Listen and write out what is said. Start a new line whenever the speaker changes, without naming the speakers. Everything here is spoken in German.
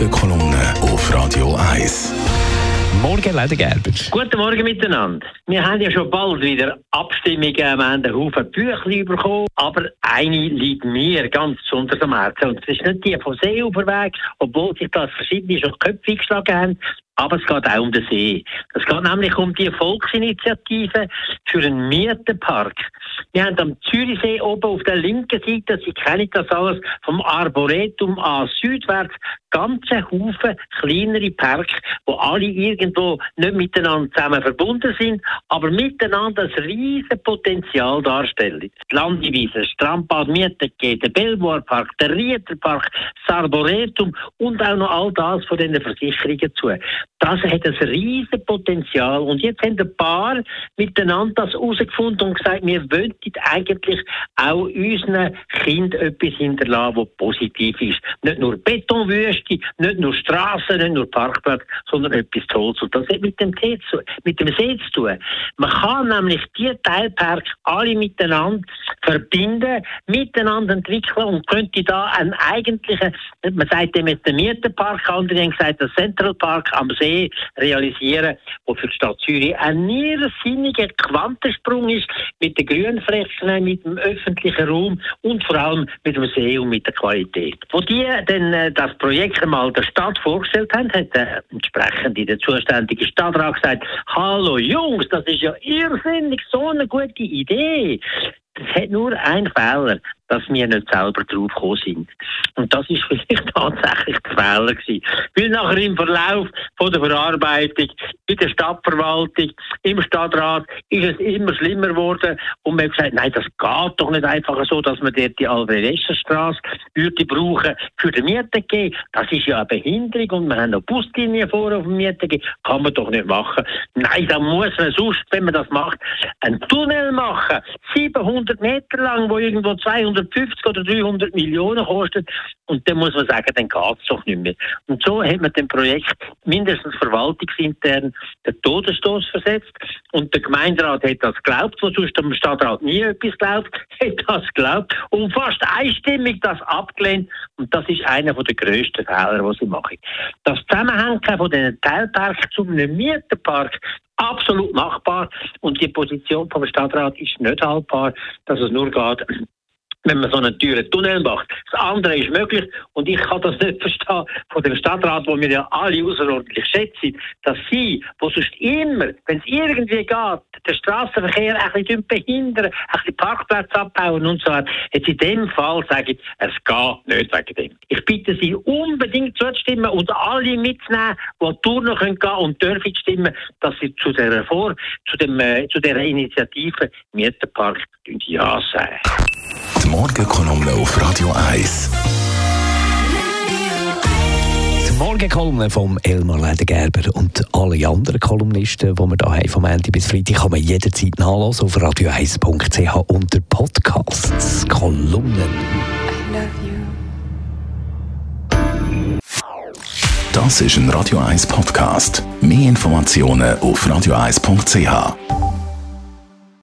Morgenkolumne auf Radio 1.
Morgen, Leder Gerber.
Guten Morgen miteinander. Wir haben ja schon bald wieder Abstimmungen, wir haben einen Haufen Bücher bekommen, aber eine liegt mir ganz besonders am Herzen. Und das ist nicht die von Seeuferweg, obwohl sich das verschiedene schon Köpfe eingeschlagen haben, aber es geht auch um den See. Es geht nämlich um die Volksinitiative für einen Mietenpark. Wir haben am Zürichsee oben auf der linken Seite, Sie kennen das alles, vom Arboretum an südwärts, ganze Haufen kleinere Parks, wo alle irgendwo nicht miteinander zusammen verbunden sind, aber miteinander ein riesiges Potenzial darstellen. Die Landewiese, Strandbad Mietengeh, der Belvoir Park, der Rieterpark, das Arboretum und auch noch all das von den Versicherungen zu. Das hat ein riesiges Potenzial. Und jetzt haben ein paar miteinander das herausgefunden und gesagt, wir wollen eigentlich auch unseren Kindern etwas hinterlassen, was positiv ist. Nicht nur Betonwüste, nicht nur Straßen, nicht nur Parkplätze, sondern etwas Tolles. Und das hat mit dem, See zu, mit dem See zu tun. Man kann nämlich die Teilparks alle miteinander verbinden, miteinander entwickeln und könnte da einen eigentlichen, man sagt dem jetzt den Mietenpark, andere haben gesagt, den Central Park am See, See realisieren, wo für die Stadt Zürich ein irrsinniger Quantensprung ist mit den Grünflächen, mit dem öffentlichen Raum und vor allem mit dem See und mit der Qualität. Wo die dann äh, das Projekt einmal der Stadt vorgestellt haben, hat der entsprechende, der zuständige Stadtrat gesagt, hallo Jungs, das ist ja irrsinnig, so eine gute Idee. Es hat nur einen Fehler dass wir nicht selber drauf gekommen sind. Und das ist vielleicht tatsächlich der Fehler gewesen. Weil nachher im Verlauf von der Verarbeitung in der Stadtverwaltung, im Stadtrat ist es immer schlimmer geworden und man hat gesagt, nein, das geht doch nicht einfach so, dass man dort die Alvarezstraße würde brauchen für die Mieten Das ist ja eine Behinderung und wir haben noch Buslinien vor auf dem Mieten Kann man doch nicht machen. Nein, da muss man sonst, wenn man das macht, einen Tunnel machen. 700 Meter lang, wo irgendwo 200 250 oder 300 Millionen kostet. Und dann muss man sagen, dann geht es doch nicht mehr. Und so hat man dem Projekt mindestens verwaltungsintern den Todesstoß versetzt. Und der Gemeinderat hat das geglaubt, wo sonst der Stadtrat nie etwas glaubt, hat das geglaubt und fast einstimmig das abgelehnt. Und das ist einer der grössten Fehler, die sie machen. Das Zusammenhängen von diesen Teilparks zu einem Mieterpark absolut machbar. Und die Position vom Stadtrat ist nicht haltbar, dass es nur geht, wenn man so einen teuren Tunnel macht. Das andere ist möglich und ich kann das nicht verstehen von dem Stadtrat, wo wir ja alle außerordentlich schätzen, dass sie, wo sonst immer, wenn es irgendwie geht, den Straßenverkehr ein bisschen behindern, ein bisschen Parkplätze abbauen und so weiter. Jetzt in dem Fall sage ich, es geht nicht wegen dem. Ich bitte Sie unbedingt zuzustimmen und alle mitzunehmen, die Turnen können gehen und dürfen stimmen, dass sie zu der Vor, zu dem, äh, zu der Initiative Mieterpark Ja sagen.
Morgenkolumne auf Radio 1.
Die Morgenkolumne vom Elmar Ledergerber und alle anderen Kolumnisten, die wir hier haben, vom Ende bis Freitag, kann man jederzeit nachlesen auf radio1.ch unter Podcasts. Kolumnen.
Das ist ein Radio 1 Podcast. Mehr Informationen auf radio1.ch.